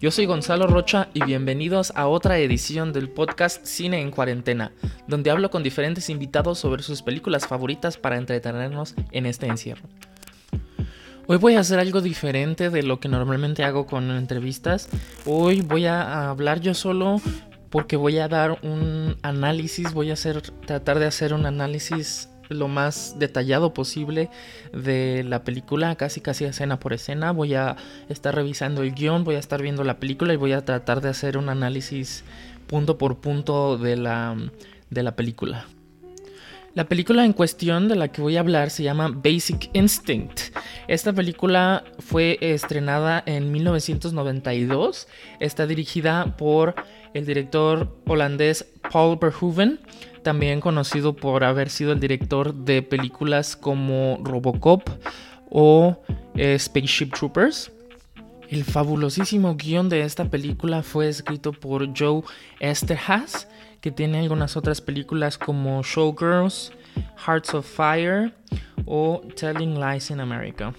Yo soy Gonzalo Rocha y bienvenidos a otra edición del podcast Cine en Cuarentena, donde hablo con diferentes invitados sobre sus películas favoritas para entretenernos en este encierro. Hoy voy a hacer algo diferente de lo que normalmente hago con entrevistas. Hoy voy a hablar yo solo porque voy a dar un análisis, voy a hacer, tratar de hacer un análisis lo más detallado posible de la película, casi casi escena por escena. Voy a estar revisando el guion, voy a estar viendo la película y voy a tratar de hacer un análisis punto por punto de la, de la película. La película en cuestión de la que voy a hablar se llama Basic Instinct. Esta película fue estrenada en 1992. Está dirigida por el director holandés Paul Verhoeven, también conocido por haber sido el director de películas como Robocop o eh, Spaceship Troopers. El fabulosísimo guion de esta película fue escrito por Joe Esterhaz que tiene algunas otras películas como Showgirls, Hearts of Fire o Telling Lies in America.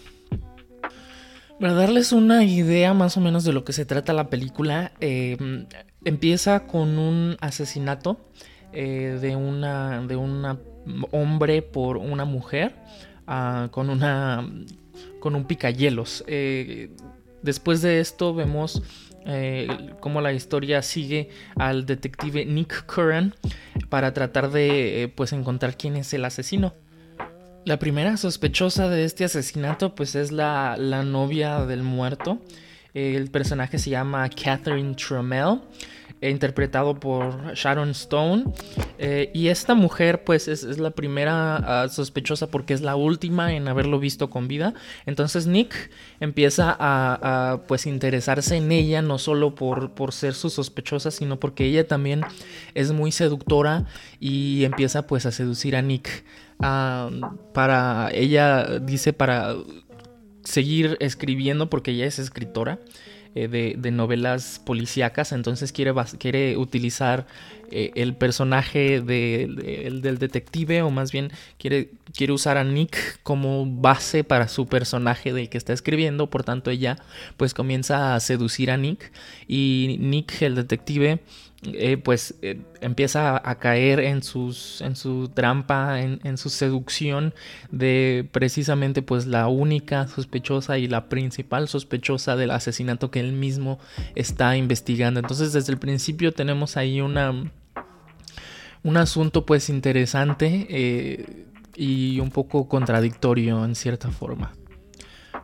Para darles una idea más o menos de lo que se trata la película, em, empieza con un asesinato eh, de una de un hombre por una mujer ah, con una con un picayelos. Eh, después de esto vemos eh, cómo la historia sigue al detective Nick Curran para tratar de pues encontrar quién es el asesino. La primera sospechosa de este asesinato pues es la, la novia del muerto. El personaje se llama Catherine Trammell interpretado por Sharon Stone. Eh, y esta mujer, pues, es, la primera ah, sospechosa porque es la última en haberlo visto con vida. Entonces Nick empieza a, pues, interesarse en ella, no solo por, por ser su sospechosa, sino porque ella también es muy seductora y empieza, pues, a seducir a Nick. Ah, para ella dice para seguir escribiendo porque ella es escritora eh, de, novelas policíacas, entonces quiere, quiere utilizar eh, el personaje del detective, o más bien quiere, quiere usar a Nick como base para su personaje del que está escribiendo, por tanto ella pues comienza a seducir a Nick y Nick, el detective, eh, pues eh, empieza a caer en, sus, en su trampa, en, su seducción de precisamente pues la única sospechosa y la principal sospechosa del asesinato que él mismo está investigando. Entonces desde el principio tenemos ahí una, un asunto pues interesante eh, y un poco contradictorio en cierta forma.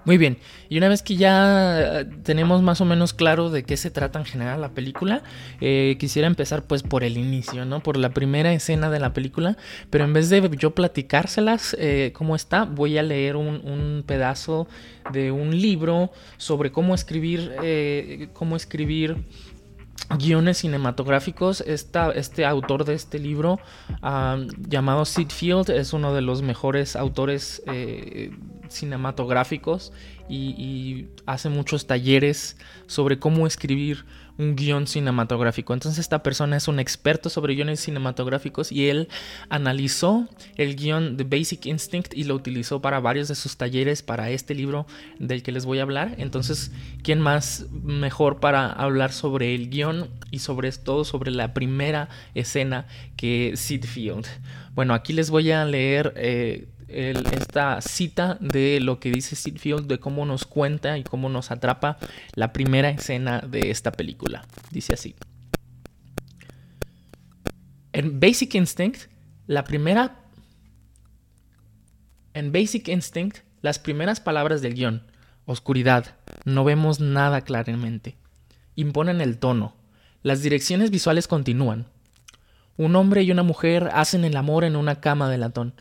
Muy bien, y una vez que ya tenemos más o menos claro de qué se trata en general la película, eh, quisiera empezar pues por el inicio, ¿no? Por la primera escena de la película, pero en vez de yo platicárselas eh, cómo está, voy a leer un, pedazo de un libro sobre cómo escribir, eh, cómo escribir guiones cinematográficos. este autor de este libro, llamado Sid Field, es uno de los mejores autores eh, cinematográficos y, hace muchos talleres sobre cómo escribir un guion cinematográfico. Entonces esta persona es un experto sobre guiones cinematográficos y él analizó el guion de Basic Instinct y lo utilizó para varios de sus talleres para este libro del que les voy a hablar. Entonces, ¿quién más mejor para hablar sobre el guion y sobre todo sobre la primera escena que Sid Field? Bueno, aquí les voy a leer... Eh, esta cita de lo que dice Sid Field, de cómo nos cuenta y cómo nos atrapa la primera escena de esta película. Dice así. En Basic Instinct, la primera... En Basic Instinct, las primeras palabras del guion, oscuridad, no vemos nada claramente, imponen el tono. Las direcciones visuales continúan. Un hombre y una mujer hacen el amor en una cama de latón.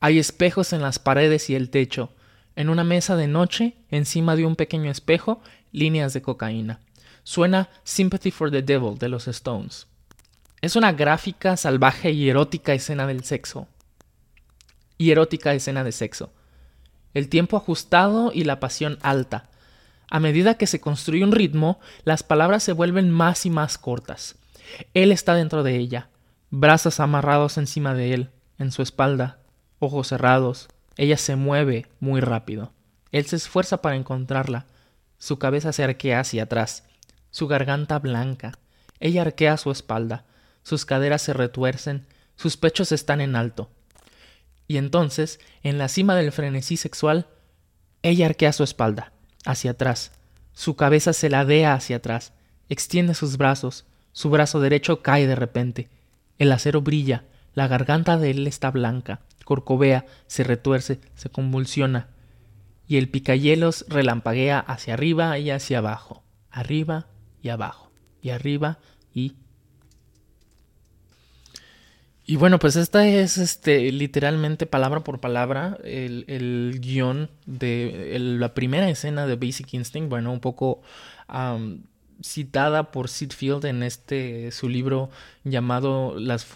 Hay espejos en las paredes y el techo. En una mesa de noche, encima de un pequeño espejo, líneas de cocaína. Suena Sympathy for the Devil de los Stones. Es una gráfica, salvaje y erótica escena del sexo. Y erótica escena de sexo. El tiempo ajustado y la pasión alta. A medida que se construye un ritmo, las palabras se vuelven más y más cortas. Él está dentro de ella, brazos amarrados encima de él, en su espalda, ojos cerrados. Ella se mueve muy rápido. Él se esfuerza para encontrarla. Su cabeza se arquea hacia atrás. su garganta blanca. Ella arquea su espalda, sus caderas se retuercen, sus pechos están en alto. Y entonces, en la cima del frenesí sexual, ella arquea su espalda, hacia atrás, su cabeza se ladea hacia atrás, extiende sus brazos, su brazo derecho cae de repente, el acero brilla, la garganta de él está blanca, corcovea, se retuerce, se convulsiona, y el picayelos relampaguea hacia arriba y hacia abajo, arriba y abajo, y arriba y y bueno, pues esta es este, literalmente palabra por palabra el, el guion de la primera escena de Basic Instinct. Bueno, un poco citada por Sid Field en este su libro llamado Las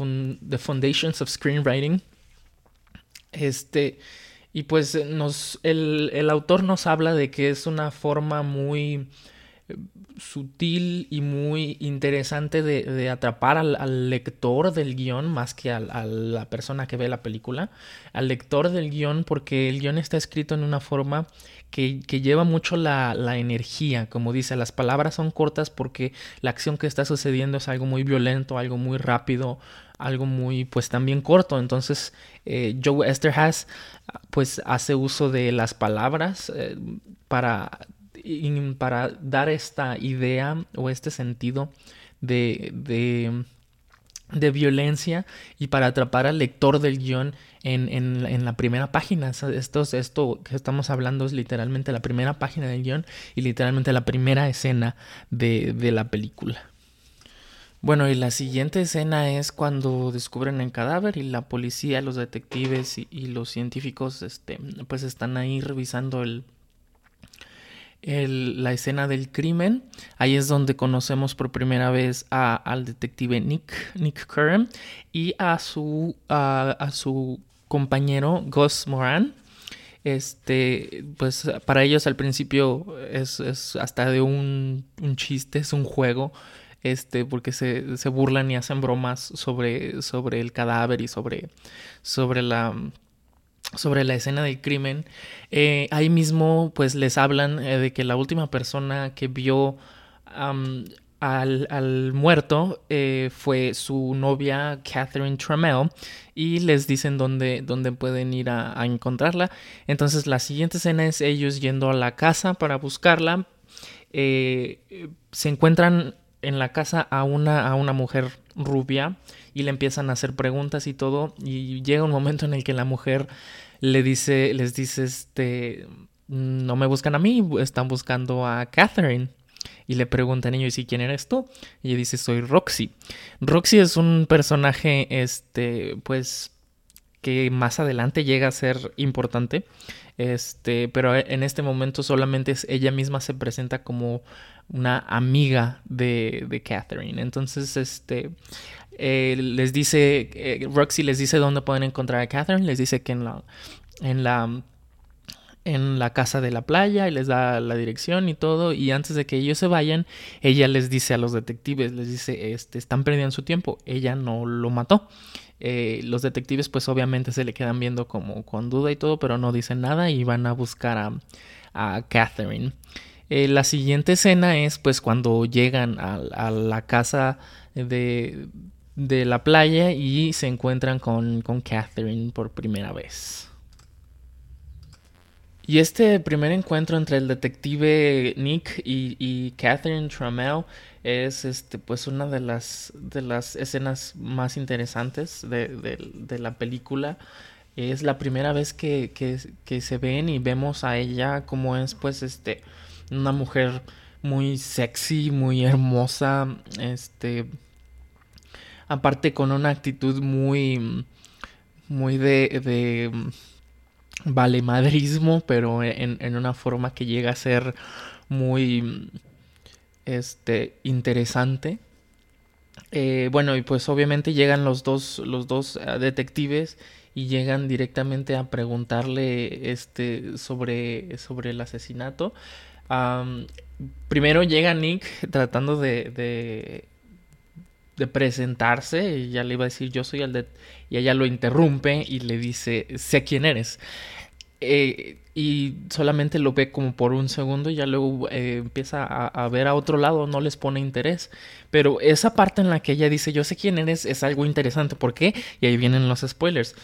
The Foundations of Screenwriting. Este, y pues nos, el, el autor nos habla de que es una forma muy sutil y muy interesante de, atrapar al, lector del guion más que a la persona que ve la película, al lector del guion porque el guion está escrito en una forma que, lleva mucho la, energía, como dice, las palabras son cortas porque la acción que está sucediendo es algo muy violento, algo muy rápido, algo muy pues también corto. Entonces eh, Joe Esterhaz pues hace uso de las palabras eh, para para dar esta idea o este sentido de, de, violencia y para atrapar al lector del guion en, la primera página. Esto, esto que estamos hablando es literalmente la primera página del guion y literalmente la primera escena de, la película. Bueno, y la siguiente escena es cuando descubren el cadáver y la policía, los detectives y, los científicos este, pues están ahí revisando el, la escena del crimen. Ahí es donde conocemos por primera vez a, al detective Nick, Nick Curran y a su, a, su compañero Gus Moran. Este, pues para ellos al principio es, hasta de un, chiste, es un juego. Este, porque se, se burlan y hacen bromas sobre, sobre el cadáver y sobre, sobre la sobre la escena del crimen. Eh, ahí mismo pues les hablan eh, de que la última persona que vio al, muerto eh, fue su novia Catherine Trammell y les dicen dónde, dónde pueden ir a, encontrarla. Entonces la siguiente escena es ellos yendo a la casa para buscarla. se encuentran en la casa a una, a una mujer rubia y le empiezan a hacer preguntas y todo y llega un momento en el que la mujer le dice, les dice, este, no me buscan a mí, están buscando a Catherine. Y le preguntan ellos, ¿y quién eres tú? Y ella dice, soy Roxy. Roxy es un personaje, este, pues, que más adelante llega a ser importante. Este, pero en este momento solamente ella misma se presenta como una amiga de, de Catherine. Entonces, este, eh, les dice, eh, Roxy les dice dónde pueden encontrar a Catherine, les dice que en la, en la, en la casa de la playa y les da la dirección y todo y antes de que ellos se vayan, ella les dice a los detectives, les dice, este, están perdiendo su tiempo, ella no lo mató. Eh, los detectives pues obviamente se le quedan viendo como con duda y todo, pero no dicen nada y van a buscar a, a Catherine. la siguiente escena es pues cuando llegan a la casa de, de la playa y se encuentran con, con Catherine por primera vez. Y este primer encuentro entre el detective Nick y, Catherine Trammell es este, pues una de las, de las escenas más interesantes de, la película. Es la primera vez que, que, se ven y vemos a ella como es pues este, una mujer muy sexy, muy hermosa, este, aparte con una actitud muy, muy de, de valemadrismo, pero en, en, una forma que llega a ser muy este, interesante. Eh, bueno, y pues obviamente llegan los dos, los dos eh, detectives y llegan directamente a preguntarle este, sobre, sobre el asesinato. primero llega Nick tratando de de presentarse, ella le iba a decir yo soy el de... Y ella lo interrumpe y le dice, sé quién eres. Eh, y solamente lo ve como por un segundo y ya luego eh, empieza a, ver a otro lado, no les pone interés. Pero esa parte en la que ella dice yo sé quién eres es algo interesante. ¿Por qué? Y ahí vienen los spoilers.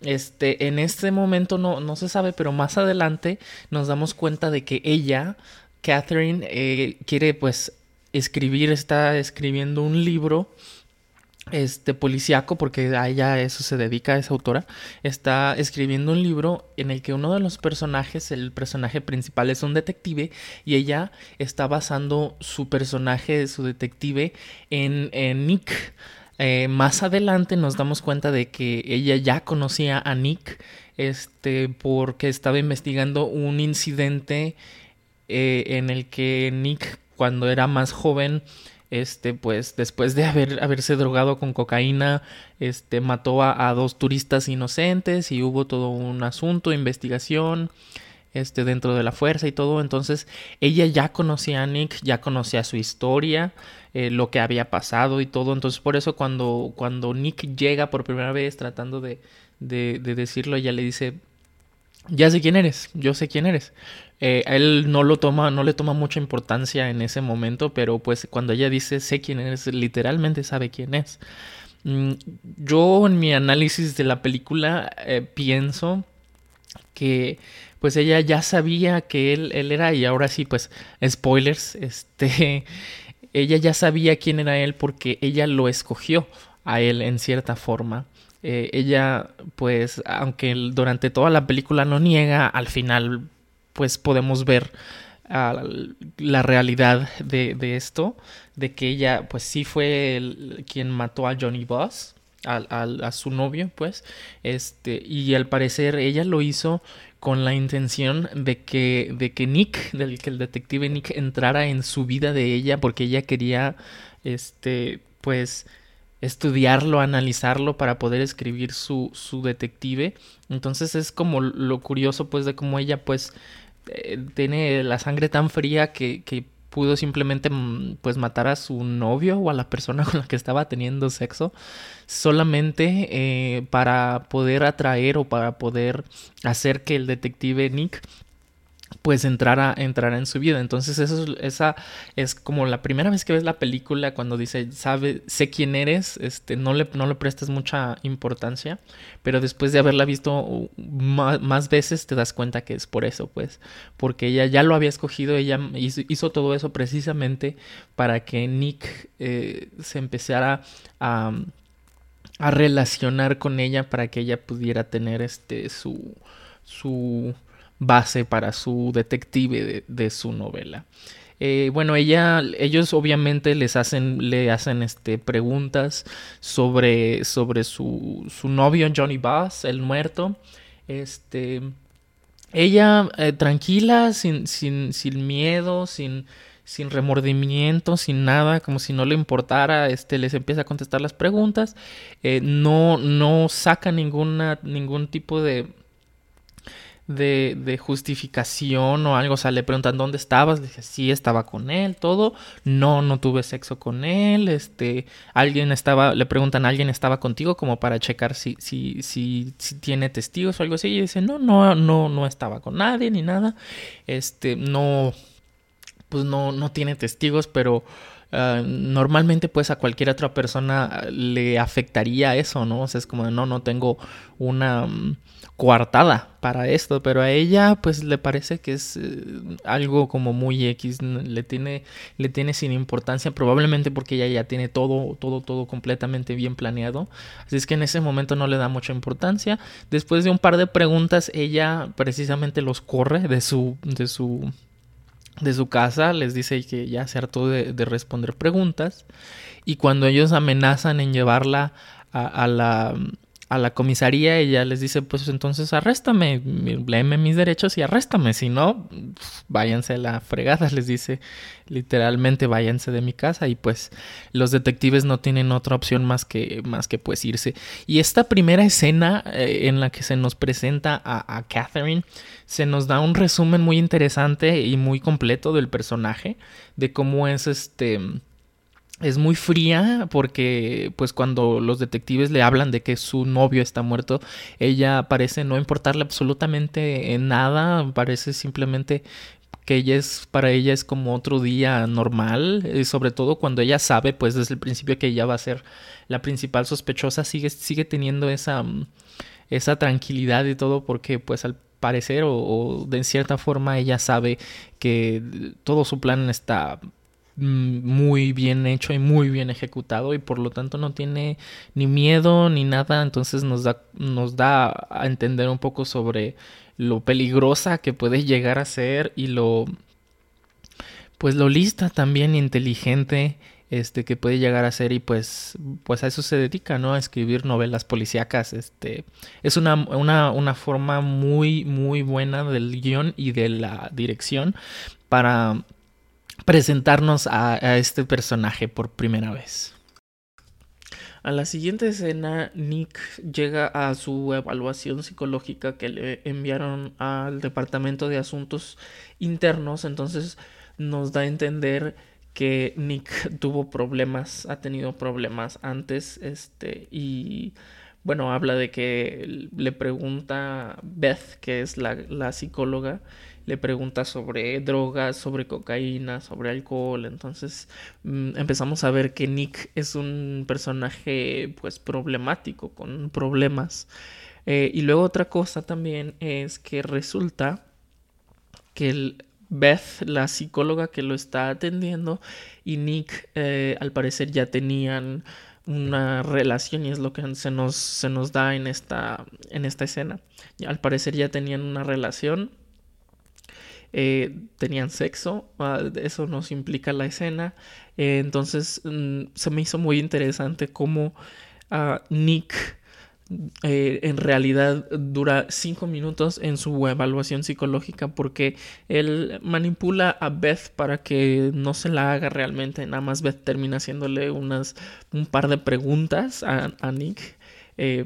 Este, en este momento no, no se sabe, pero más adelante nos damos cuenta de que ella, Catherine, eh, quiere pues escribir, está escribiendo un libro este policíaco, porque a ella eso se dedica, esa autora, está escribiendo un libro en el que uno de los personajes, el personaje principal es un detective y ella está basando su personaje, su detective, en, Nick. Eh, más adelante nos damos cuenta de que ella ya conocía a Nick, este, porque estaba investigando un incidente eh, en el que Nick, cuando era más joven, este, pues después de haber, haberse drogado con cocaína, este, mató a, dos turistas inocentes y hubo todo un asunto, investigación, este, dentro de la fuerza y todo. Entonces, ella ya conocía a Nick, ya conocía su historia, eh, lo que había pasado y todo. Entonces, por eso cuando, cuando Nick llega por primera vez tratando de, de, de decirlo, ella le dice, ya sé quién eres, yo sé quién eres. Eh, él no lo toma, no le toma mucha importancia en ese momento, pero pues cuando ella dice sé quién es, literalmente sabe quién es. Mm, yo en mi análisis de la película eh, pienso que pues ella ya sabía que él, él era y ahora sí pues spoilers, este, ella ya sabía quién era él porque ella lo escogió a él en cierta forma. Eh, ella, pues, aunque durante toda la película no niega, al final pues podemos ver ah, la realidad de, esto, de que ella pues sí fue quien mató a Johnny Boss, a, su novio pues, este, y al parecer ella lo hizo con la intención de que, de que Nick, del que el detective Nick entrara en su vida de ella porque ella quería, este, pues, estudiarlo, analizarlo para poder escribir su, su detective. Entonces es como lo curioso pues de cómo ella pues eh, tiene la sangre tan fría que, pudo simplemente mm, pues matar a su novio o a la persona con la que estaba teniendo sexo solamente eh, para poder atraer o para poder hacer que el detective Nick pues entrara, entrara en su vida. Entonces eso es, esa es como la primera vez que ves la película cuando dice, sabe, sé quién eres, este, no le, no le prestas mucha importancia, pero después de haberla visto más, veces te das cuenta que es por eso, pues, porque ella ya lo había escogido, ella hizo, todo eso precisamente para que Nick eh, se empezara a, a relacionar con ella para que ella pudiera tener este su su base para su detective de, su novela. Eh, bueno, ella, ellos obviamente les hacen, le hacen este, preguntas sobre, sobre su, su novio Johnny Bass, el muerto. Este, ella eh, tranquila, sin, sin, sin miedo, sin, sin remordimiento, sin nada, como si no le importara, este, les empieza a contestar las preguntas. Eh, no, no saca ninguna, ningún tipo de, de, de, justificación o algo. O sea, le preguntan dónde estabas. Dice, sí, estaba con él, todo. No, no tuve sexo con él. Este, alguien estaba, le preguntan, ¿alguien estaba contigo? Como para checar si, si, si, si tiene testigos o algo así. Y dice, no, no, no, no estaba con nadie ni nada. Este, no, pues no, no tiene testigos, pero Ah, normalmente pues a cualquier otra persona le afectaría eso, ¿no? O sea, es como, no, no tengo una mm, coartada para esto, pero a ella pues le parece que es eh, algo como muy X, le tiene, le tiene sin importancia, probablemente porque ella ya tiene todo, todo, todo completamente bien planeado, así es que en ese momento no le da mucha importancia. Después de un par de preguntas, ella precisamente los corre de su, de su de su casa, les dice que ya se hartó de, responder preguntas. Y cuando ellos amenazan en llevarla a, la, a la comisaría, ella les dice, pues entonces arréstame, léeme mis derechos y arréstame, si no, váyanse a la fregada, les dice literalmente váyanse de mi casa y pues los detectives no tienen otra opción más que, más que pues irse. Y esta primera escena eh, en la que se nos presenta a, a Catherine, se nos da un resumen muy interesante y muy completo del personaje, de cómo es este es muy fría porque pues cuando los detectives le hablan de que su novio está muerto, ella parece no importarle absolutamente nada, parece simplemente que ella es para ella es como otro día normal, y sobre todo cuando ella sabe pues desde el principio que ella va a ser la principal sospechosa, sigue sigue teniendo esa esa tranquilidad y todo porque pues al parecer o, o de cierta forma ella sabe que todo su plan está Mm, muy bien hecho y muy bien ejecutado y por lo tanto no tiene ni miedo ni nada. Entonces nos da nos da a entender un poco sobre lo peligrosa que puede llegar a ser y lo pues lo lista también inteligente este que puede llegar a ser y pues pues a eso se dedica no a escribir novelas policíacas este es una, una, una forma muy muy buena del guion y de la dirección para presentarnos a, este personaje por primera vez. A la siguiente escena, Nick llega a su evaluación psicológica que le enviaron al Departamento de Asuntos Internos, entonces nos da a entender que Nick tuvo problemas, ha tenido problemas antes, este, y bueno, habla de que le pregunta Beth, que es la, la psicóloga, le pregunta sobre drogas, sobre cocaína, sobre alcohol. Entonces mm, empezamos a ver que Nick es un personaje pues problemático, con problemas. Eh, y luego otra cosa también es que resulta que Beth, la psicóloga que lo está atendiendo, y Nick eh, al parecer ya tenían una relación y es lo que se nos, se nos da en esta, en esta escena. al parecer ya tenían una relación eh, tenían sexo, ah, eso nos implica la escena, eh, entonces mm, se me hizo muy interesante cómo ah, Nick eh, en realidad dura cinco minutos en su evaluación psicológica porque él manipula a Beth para que no se la haga realmente, nada más Beth termina haciéndole unas un par de preguntas a, a Nick,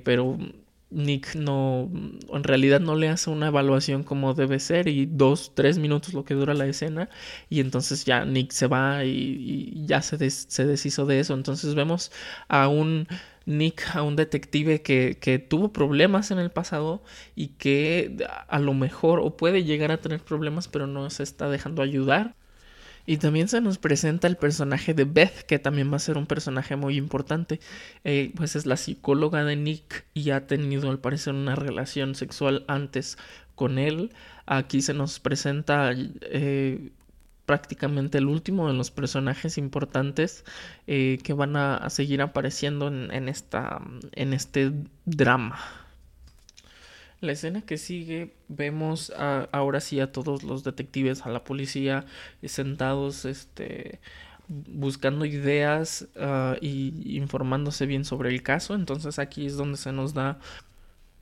pero Nick no, en realidad no le hace una evaluación como debe ser y dos, tres minutos lo que dura la escena y entonces ya Nick se va y, ya se, se deshizo de eso. Entonces vemos a un Nick, a un detective que, que, tuvo problemas en el pasado y que a lo mejor o puede llegar a tener problemas pero no se está dejando ayudar y también se nos presenta el personaje de Beth, que también va a ser un personaje muy importante. Eh, pues es la psicóloga de Nick y ha tenido al parecer una relación sexual antes con él. Aquí se nos presenta eh, prácticamente el último de los personajes importantes eh, que van a, seguir apareciendo en, esta, en este drama. La escena que sigue vemos ahora sí a todos los detectives, a la policía eh, sentados, este, buscando ideas uh, y informándose bien sobre el caso. Entonces aquí es donde se nos da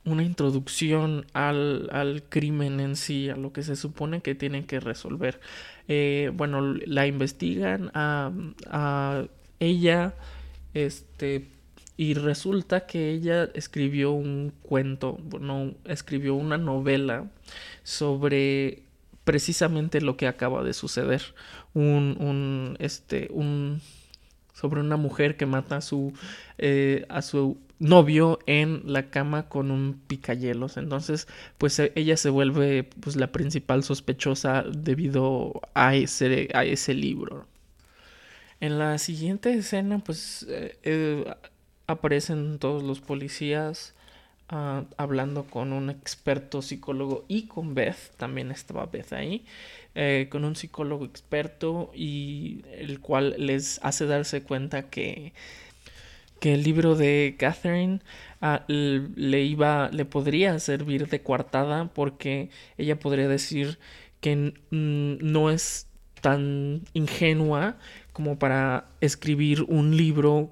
una introducción al, al crimen en sí, a lo que se supone que tienen que resolver. Eh, bueno, la investigan a, a ella, este y resulta que ella escribió un cuento, bueno, escribió una novela sobre precisamente lo que acaba de suceder. Un, un, este, un, sobre una mujer que mata a su, eh, a su novio en la cama con un picayelos. Entonces, pues e, ella se vuelve pues la principal sospechosa debido a ese, a ese libro. En la siguiente escena, pues eh, eh, aparecen todos los policías ah, hablando con un experto psicólogo y con Beth, también estaba Beth ahí, eh, con un psicólogo experto y el cual les hace darse cuenta que, que el libro de Catherine ah, le iba, le podría servir de coartada porque ella podría decir que no es tan ingenua como para escribir un libro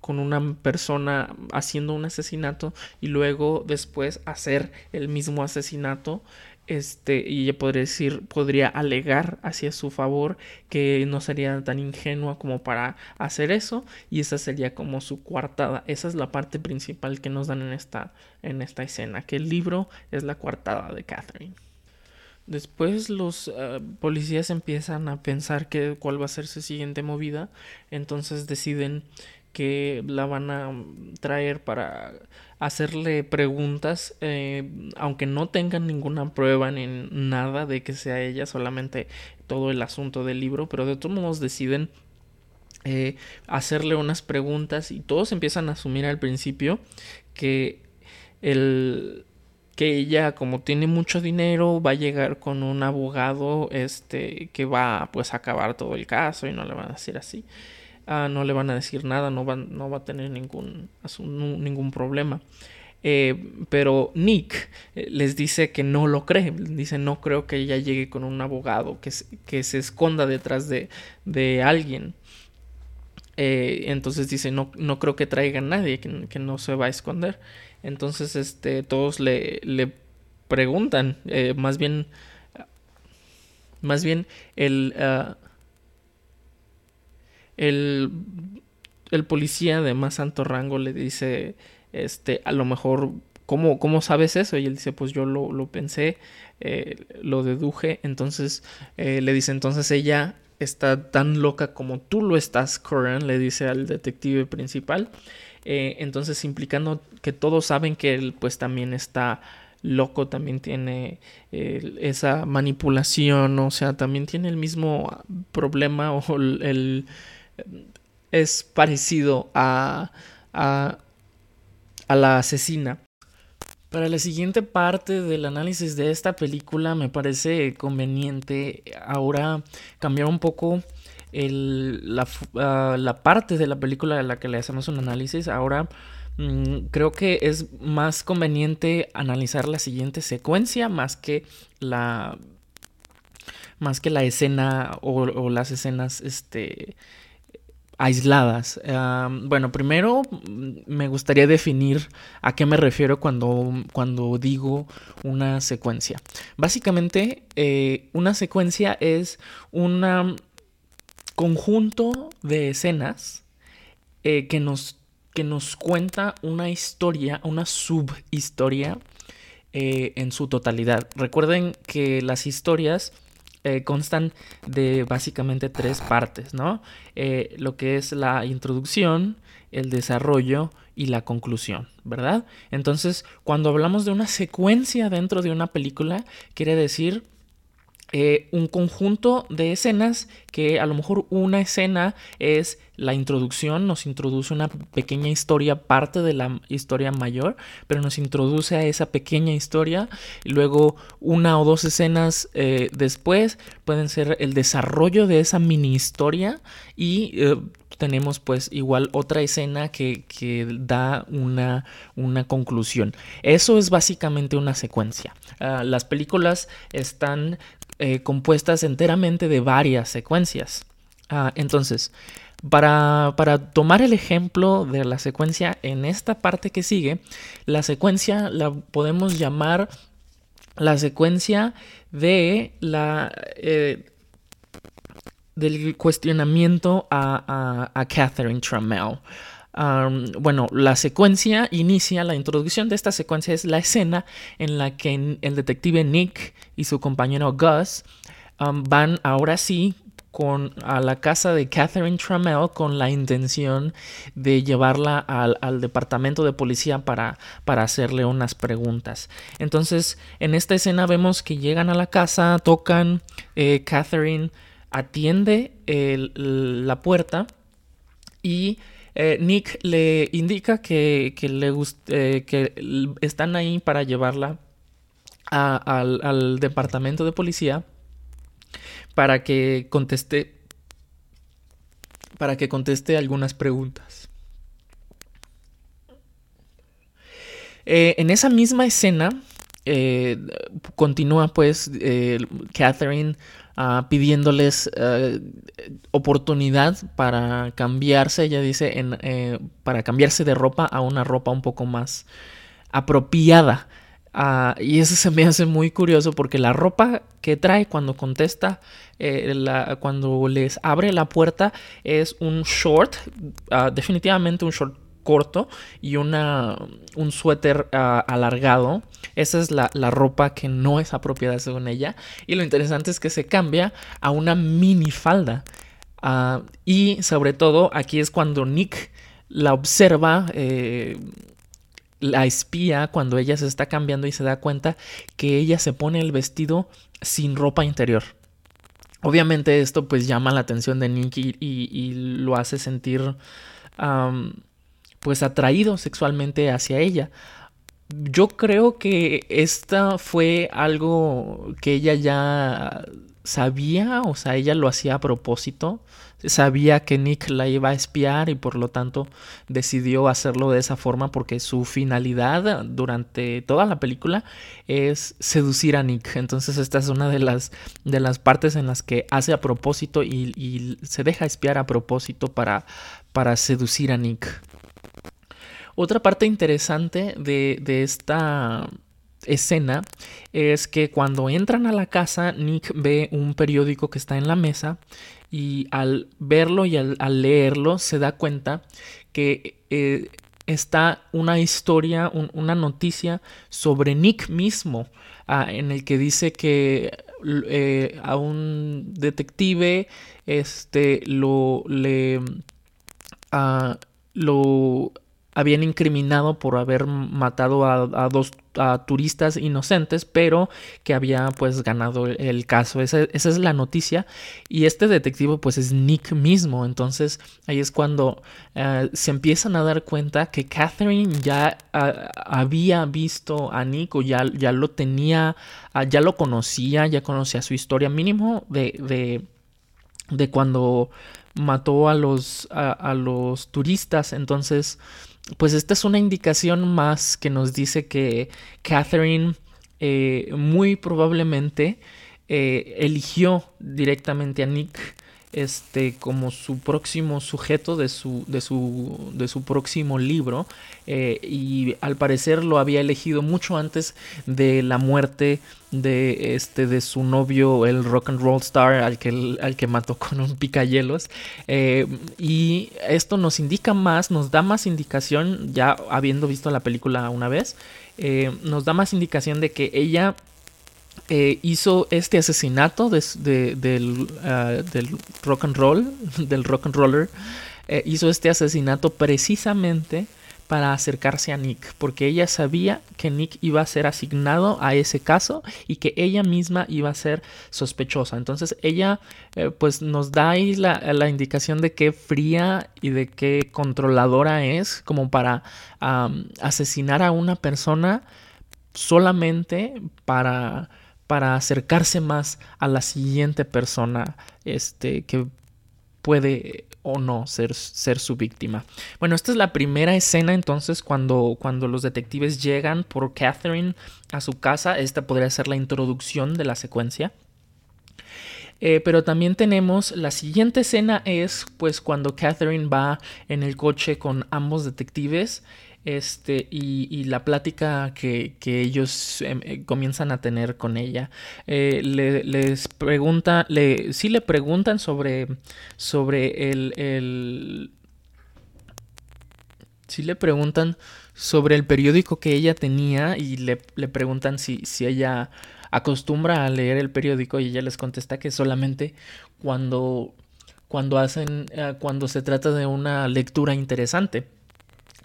con una persona haciendo un asesinato y luego después hacer el mismo asesinato este y ella podría decir podría alegar hacia su favor que no sería tan ingenua como para hacer eso y esa sería como su coartada. Esa es la parte principal que nos dan en esta en esta escena que el libro es la coartada de Catherine. Después los ah, policías empiezan a pensar que cuál va a ser su siguiente movida, entonces deciden que la van a traer para hacerle preguntas, eh, aunque no tengan ninguna prueba ni nada de que sea ella, solamente todo el asunto del libro, pero de todos modos deciden eh, hacerle unas preguntas y todos empiezan a asumir al principio que el que ella como tiene mucho dinero va a llegar con un abogado este que va pues a acabar todo el caso y no le van a decir así Ah, no le van a decir nada, no, van, no va a tener ningún, ningún problema. Eh, pero Nick eh, les dice que no lo cree, dice no creo que ella llegue con un abogado, que, que se esconda detrás de, de alguien. Eh, entonces dice no, no creo que traiga a nadie, que, no se va a esconder. Entonces este, todos le, le preguntan, más bien, más bien el... Ah, el, el policía de más alto rango le dice, este, a lo mejor, ¿cómo, cómo sabes eso? Y él dice, pues yo lo, lo pensé, eh, lo deduje. Entonces eh, le dice, entonces ella está tan loca como tú lo estás, Coran, le dice al detective principal. Eh, entonces implicando que todos saben que él pues también está loco, también tiene esa manipulación, o sea, también tiene el mismo problema o el es parecido a, a, la asesina. Para la siguiente parte del análisis de esta película me parece conveniente ahora cambiar un poco la, ah, la, parte de la película a la que le hacemos un análisis. Ahora mm, creo que es más conveniente analizar la siguiente secuencia más que la más que la escena o, o las escenas este aisladas. bueno, primero me gustaría definir a qué me refiero cuando, cuando digo una secuencia. Básicamente, eh, una secuencia es un conjunto de escenas eh, que, nos, que nos cuenta una historia, una subhistoria eh, en su totalidad. Recuerden que las historias eh, constan de básicamente tres partes, ¿no? Eh, lo que es la introducción, el desarrollo y la conclusión, ¿verdad? Entonces, cuando hablamos de una secuencia dentro de una película, quiere decir eh, un conjunto de escenas que a lo mejor una escena es la introducción, nos introduce una pequeña historia, parte de la historia mayor, pero nos introduce a esa pequeña historia luego una o dos escenas eh, después pueden ser el desarrollo de esa mini historia y eh, tenemos pues igual otra escena que, da una, una, conclusión. Eso es básicamente una secuencia. Ah, las películas están eh, compuestas enteramente de varias secuencias. Ah, entonces, para, para, tomar el ejemplo de la secuencia en esta parte que sigue, la secuencia la podemos llamar la secuencia de la... Eh, del cuestionamiento a, a, Catherine Trammell. Bueno, la secuencia inicia, la introducción de esta secuencia es la escena en la que el detective Nick y su compañero Gus van ahora sí con, a la casa de Catherine Trammell con la intención de llevarla al, departamento de policía para, para, hacerle unas preguntas. Entonces, en esta escena vemos que llegan a la casa, tocan, eh, Catherine atiende la puerta y eh, Nick le indica que, le eh, que están ahí para llevarla al, departamento de policía para que conteste para que conteste algunas preguntas. Eh, en esa misma escena continúa pues Catherine Ah, pidiéndoles eh, oportunidad para cambiarse, ella dice, eh, para cambiarse de ropa a una ropa un poco más apropiada. Ah, y eso se me hace muy curioso porque la ropa que trae cuando contesta, eh, cuando les abre la puerta, es un short, ah, definitivamente un short corto y una, un suéter ah, alargado. Esa es la, ropa que no es apropiada según ella. Y lo interesante es que se cambia a una mini falda. Ah, y sobre todo aquí es cuando Nick la observa. Eh, la espía cuando ella se está cambiando y se da cuenta que ella se pone el vestido sin ropa interior. Obviamente esto pues llama la atención de Nick y, lo hace sentir pues atraído sexualmente hacia ella. Yo creo que esta fue algo que ella ya sabía, o sea, ella lo hacía a propósito sabía que Nick la iba a espiar y por lo tanto decidió hacerlo de esa forma porque su finalidad durante toda la película es seducir a Nick. Entonces esta es una de las, de las partes en las que hace a propósito y, se deja espiar a propósito para, para seducir a Nick. Otra parte interesante de, esta escena es que cuando entran a la casa, Nick ve un periódico que está en la mesa y al verlo y al, leerlo se da cuenta que eh, está una historia, una noticia sobre Nick mismo, ah, en el que dice que eh, a un detective este, lo, le, ah, lo habían incriminado por haber matado a, dos turistas inocentes, pero que había pues ganado el, caso. Esa, es la noticia. Y este detective pues es Nick mismo. Entonces ahí es cuando eh, se empiezan a dar cuenta que Catherine ya ah, había visto a Nick o ya, ya lo tenía, ah, ya lo conocía, ya conocía su historia mínimo de, de, de cuando mató a los, a los turistas. Entonces pues esta es una indicación más que nos dice que Catherine eh, muy probablemente eh, eligió directamente a Nick este, como su próximo sujeto de su, de su, de su próximo libro eh, y al parecer lo había elegido mucho antes de la muerte de, este, de su novio, el rock and roll star, al que, al que mató con un picayelos. Eh, y esto nos indica más, nos da más indicación, ya habiendo visto la película una vez, eh, nos da más indicación de que ella eh, hizo este asesinato del, ah, del, rock and roll, del rock and roller, eh, hizo este asesinato precisamente para acercarse a Nick, porque ella sabía que Nick iba a ser asignado a ese caso y que ella misma iba a ser sospechosa. Entonces ella eh, pues nos da ahí la, la, indicación de qué fría y de qué controladora es como para asesinar a una persona solamente para para acercarse más a la siguiente persona este, que puede o no ser, ser, su víctima. Bueno, esta es la primera escena entonces cuando, cuando los detectives llegan por Catherine a su casa. Esta podría ser la introducción de la secuencia. Eh, pero también tenemos la siguiente escena es pues cuando Catherine va en el coche con ambos detectives este, y, la plática que, ellos em, eh, comienzan a tener con ella. Eh, le, les pregunta, le, sí le preguntan sobre, sobre el, el sí le preguntan sobre el periódico que ella tenía y le, le preguntan si, si, ella acostumbra a leer el periódico y ella les contesta que solamente cuando, cuando hacen, eh, cuando se trata de una lectura interesante.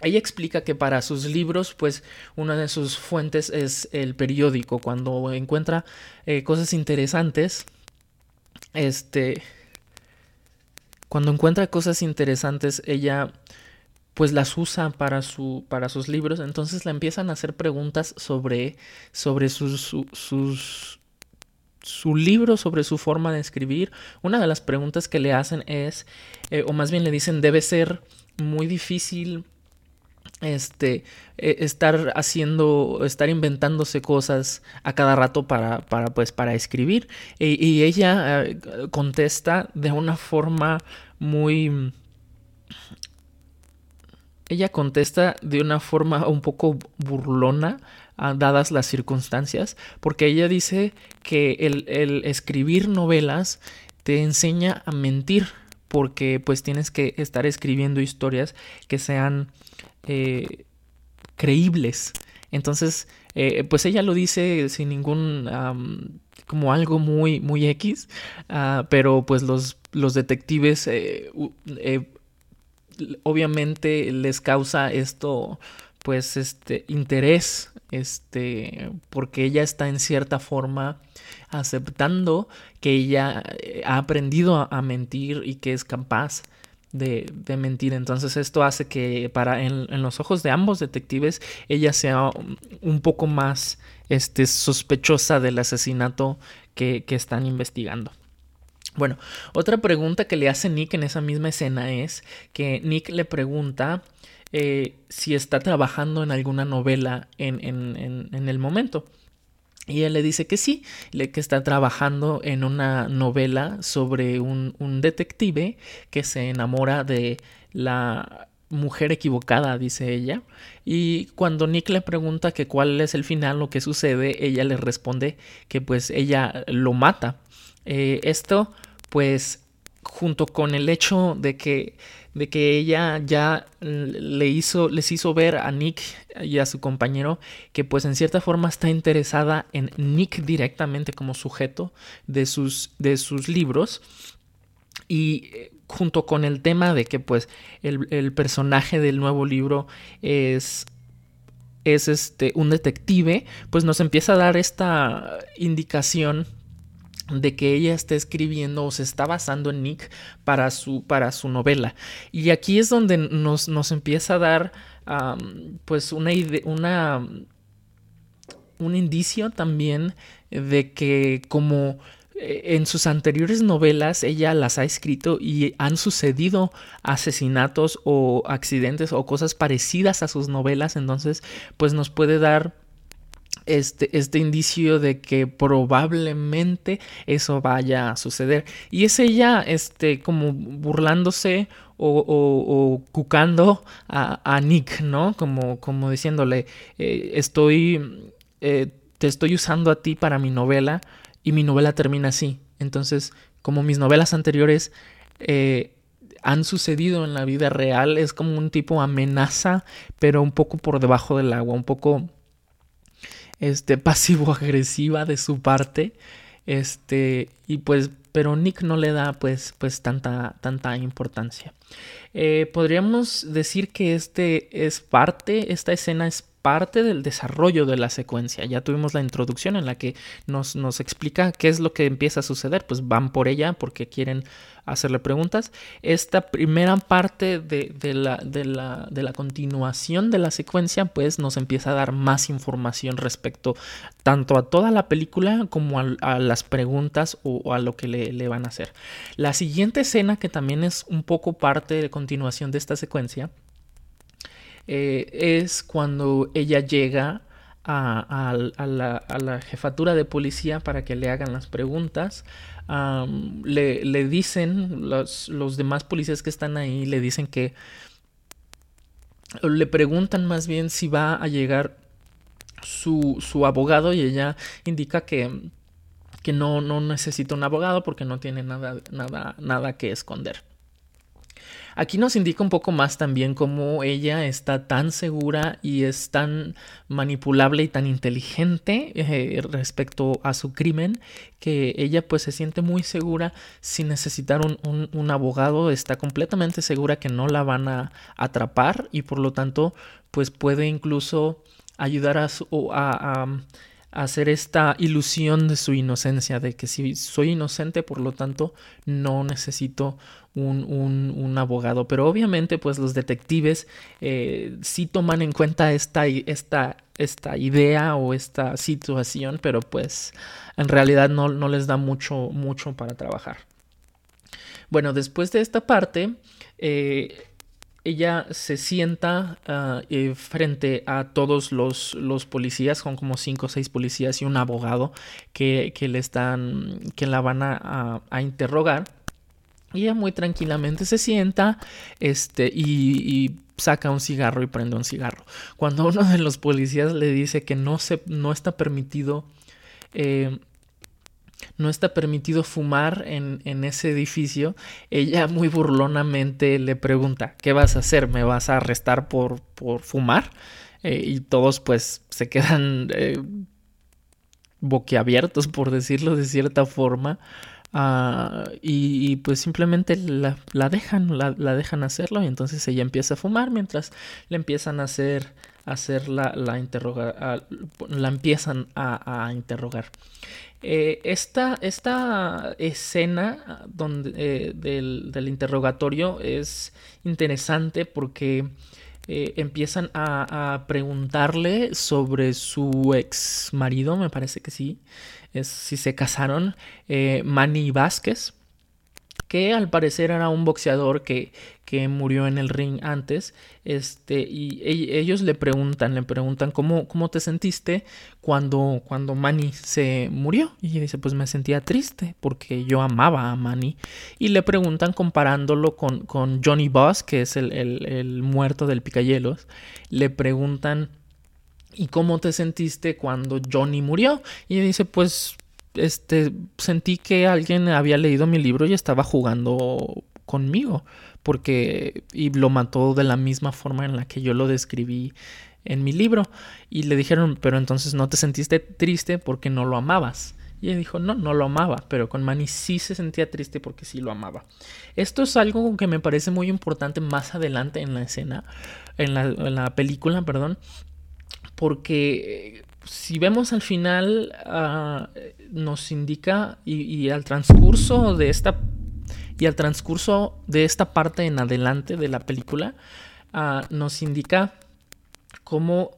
Ella explica que para sus libros, pues una de sus fuentes es el periódico. Cuando encuentra eh, cosas interesantes, este, cuando encuentra cosas interesantes, ella pues las usa para, su, para sus libros. Entonces le empiezan a hacer preguntas sobre, sobre sus, sus, su libro, sobre su forma de escribir. Una de las preguntas que le hacen es, eh, o más bien le dicen, debe ser muy difícil este, e, estar haciendo, estar inventándose cosas a cada rato para, para pues, para escribir. Y, ella eh, contesta de una forma muy... Ella contesta de una forma un poco burlona, ah, dadas las circunstancias, porque ella dice que el, el escribir novelas te enseña a mentir porque pues tienes que estar escribiendo historias que sean eh, creíbles. Entonces, eh, pues ella lo dice sin ningún como algo muy, muy X, ah, pero pues los, los detectives eh, obviamente les causa esto pues este interés este porque ella está en cierta forma aceptando que ella eh, ha aprendido a, mentir y que es capaz de, mentir. Entonces esto hace que para en, los ojos de ambos detectives ella sea un poco más este, sospechosa del asesinato que, están investigando. Bueno, otra pregunta que le hace Nick en esa misma escena es que Nick le pregunta eh, si está trabajando en alguna novela en, en, el momento. Y él le dice que sí, que está trabajando en una novela sobre un, un detective que se enamora de la mujer equivocada, dice ella. Y cuando Nick le pregunta que cuál es el final, lo que sucede, ella le responde que pues ella lo mata. Eh, esto pues junto con el hecho de que de que ella ya le hizo les hizo ver a Nick y a su compañero que pues en cierta forma está interesada en Nick directamente como sujeto de sus de sus libros. Y eh, junto con el tema de que pues el, personaje del nuevo libro es es este un detective, pues nos empieza a dar esta indicación de que ella está escribiendo o se está basando en Nick para su, para su novela. Y aquí es donde nos, nos empieza a dar pues una, una un indicio también de que como eh, en sus anteriores novelas ella las ha escrito y han sucedido asesinatos o accidentes o cosas parecidas a sus novelas, entonces pues nos puede dar este, este indicio de que probablemente eso vaya a suceder. Y es ella este, como burlándose o, cucando a, Nick, ¿no? Como, como diciéndole, eh, estoy, eh, te estoy usando a ti para mi novela y mi novela termina así. Entonces, como mis novelas anteriores eh, han sucedido en la vida real, es como un tipo amenaza, pero un poco por debajo del agua, un poco este, pasivo-agresiva de su parte. Este, y pues, pero Nick no le da pues, pues tanta, tanta importancia. Eh, podríamos decir que este es parte, esta escena es parte del desarrollo de la secuencia. Ya tuvimos la introducción en la que nos, nos, explica qué es lo que empieza a suceder, pues van por ella porque quieren hacerle preguntas. Esta primera parte de, la, continuación de la secuencia, pues nos empieza a dar más información respecto tanto a toda la película como a, las preguntas o, a lo que le, le van a hacer. La siguiente escena, que también es un poco parte de continuación de esta secuencia, eh, es cuando ella llega a, la, jefatura de policía para que le hagan las preguntas. Le, dicen, los, los, demás policías que están ahí, le dicen que, le preguntan más bien si va a llegar su, su abogado y ella indica que, que no, no necesita un abogado porque no tiene nada, nada, nada que esconder. Aquí nos indica un poco más también cómo ella está tan segura y es tan manipulable y tan inteligente eh, respecto a su crimen que ella pues se siente muy segura sin necesitar un, abogado, está completamente segura que no la van a atrapar y por lo tanto pues puede incluso ayudar a, a hacer esta ilusión de su inocencia, de que si soy inocente, por lo tanto, no necesito un, un, abogado. Pero obviamente, pues los detectives eh, sí toman en cuenta esta, esta, esta idea o esta situación, pero pues en realidad no, no les da mucho, mucho para trabajar. Bueno, después de esta parte, eh, ella se sienta ah, eh, frente a todos los, los, policías, son como cinco o seis policías y un abogado que, le están, que la van a, interrogar. Y ella muy tranquilamente se sienta este, y, saca un cigarro y prende un cigarro. Cuando uno de los policías le dice que no, se, no está permitido eh, no está permitido fumar en, en, ese edificio, ella muy burlonamente le pregunta, ¿qué vas a hacer? ¿Me vas a arrestar por, por fumar? Eh, y todos pues se quedan eh, boquiabiertos, por decirlo de cierta forma. Ah, y, pues simplemente la, dejan, la, dejan hacerlo y entonces ella empieza a fumar mientras le empiezan a hacer, hacer la, la, la empiezan a, interrogar. Eh, esta, esta, escena donde, eh, del, del, interrogatorio es interesante porque empiezan a, preguntarle sobre su ex marido, me parece que sí, es si se casaron, eh, Manny Vázquez que al parecer era un boxeador que, que murió en el ring antes, este, y ellos le preguntan, le preguntan cómo, cómo te sentiste cuando, cuando Manny se murió. Y dice, pues me sentía triste porque yo amaba a Manny. Y le preguntan comparándolo con, con Johnny Boss, que es el, el muerto del Picayelos, le preguntan... ¿Y cómo te sentiste cuando Johnny murió? Y dice, pues este, sentí que alguien había leído mi libro y estaba jugando conmigo, porque y lo mató de la misma forma en la que yo lo describí en mi libro. Y le dijeron, pero entonces no te sentiste triste porque no lo amabas. Y él dijo, no, no lo amaba, pero con Manny sí se sentía triste porque sí lo amaba. Esto es algo que me parece muy importante más adelante en la escena, en la, en la película, perdón, porque si vemos al final, ah, nos indica y, al transcurso de esta y al transcurso de esta parte en adelante de la película, ah, nos indica cómo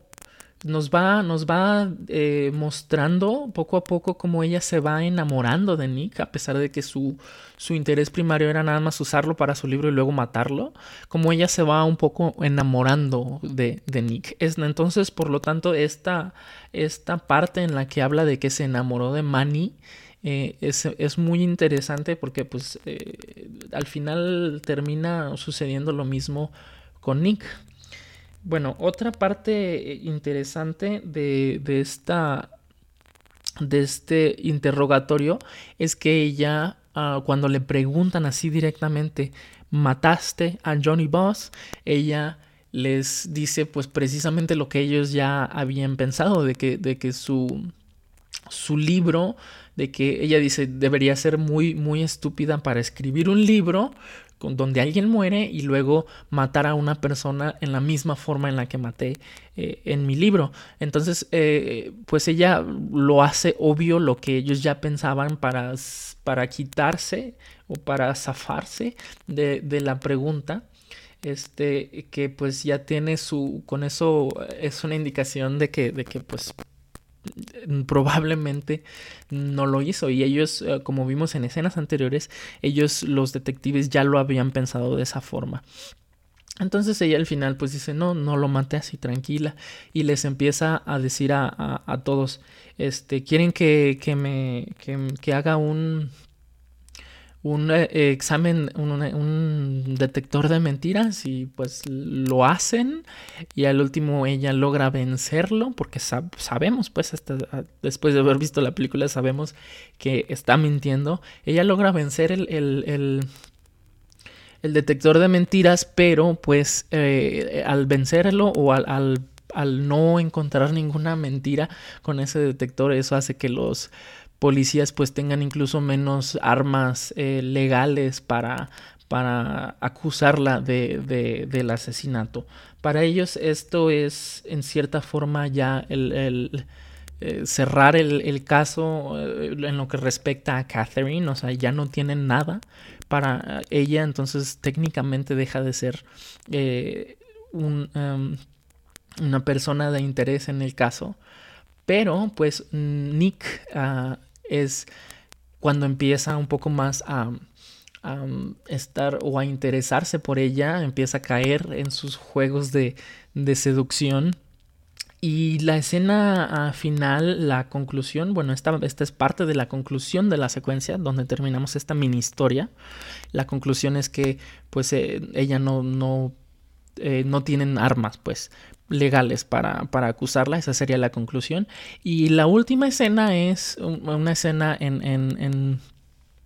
nos va, nos va eh, mostrando poco a poco cómo ella se va enamorando de Nick, a pesar de que su, su interés primario era nada más usarlo para su libro y luego matarlo, como ella se va un poco enamorando de, de Nick. Es, entonces, por lo tanto, esta, esta parte en la que habla de que se enamoró de Manny, eh, es, es, muy interesante porque pues eh, al final termina sucediendo lo mismo con Nick. Bueno, otra parte eh, interesante de, esta, de este interrogatorio es que ella, ah, cuando le preguntan así directamente, ¿mataste a Johnny Boss? Ella les dice pues precisamente lo que ellos ya habían pensado, de que, de que su, su libro, de que ella dice debería ser muy, muy estúpida para escribir un libro donde alguien muere y luego matar a una persona en la misma forma en la que maté eh, en mi libro. Entonces, eh, pues ella lo hace obvio lo que ellos ya pensaban para, para quitarse o para zafarse de, de la pregunta este que pues ya tiene su con eso es una indicación de que de que pues probablemente no lo hizo. Y ellos eh, como vimos en escenas anteriores ellos los detectives ya lo habían pensado de esa forma. Entonces ella al final pues dice no no lo maté así tranquila y les empieza a decir a, a, todos este quieren que, que me que, que haga un un eh, examen, un, detector de mentiras y pues lo hacen y al último ella logra vencerlo porque sabemos pues hasta después de haber visto la película sabemos que está mintiendo. Ella logra vencer el, el, el, detector de mentiras pero pues eh, al vencerlo o al, al, al no encontrar ninguna mentira con ese detector eso hace que los policías pues tengan incluso menos armas eh, legales para, para acusarla de, del asesinato. Para ellos esto es en cierta forma ya el, eh, cerrar el, caso eh, en lo que respecta a Catherine, o sea, ya no tienen nada para ella, entonces técnicamente deja de ser em, una persona de interés en el caso. Pero pues Nick ah, es cuando empieza un poco más a, estar o a interesarse por ella, empieza a caer en sus juegos de, seducción. Y la escena ah, final, la conclusión, bueno, esta, esta, es parte de la conclusión de la secuencia, donde terminamos esta mini historia. La conclusión es que, pues, eh, ella no, no, eh, no tienen armas, pues, legales para, para, acusarla, esa sería la conclusión. Y la última escena es una escena en, en, en,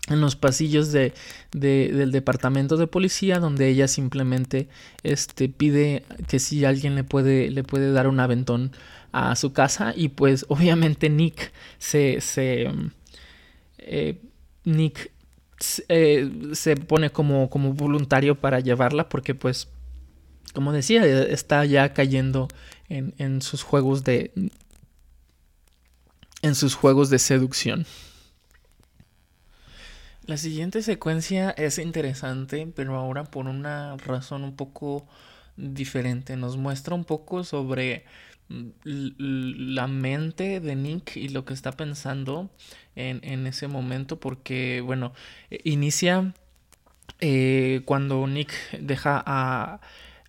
en los pasillos de, de, del departamento de policía donde ella simplemente este, pide que si alguien le puede, le puede dar un aventón a su casa y pues obviamente Nick se... se eh, Nick eh, se pone como, como voluntario para llevarla porque pues como decía está ya cayendo en, en sus juegos de en sus juegos de seducción. La siguiente secuencia es interesante pero ahora por una razón un poco diferente. Nos muestra un poco sobre la mente de Nick y lo que está pensando en, en ese momento porque bueno e, inicia eh, cuando Nick deja a,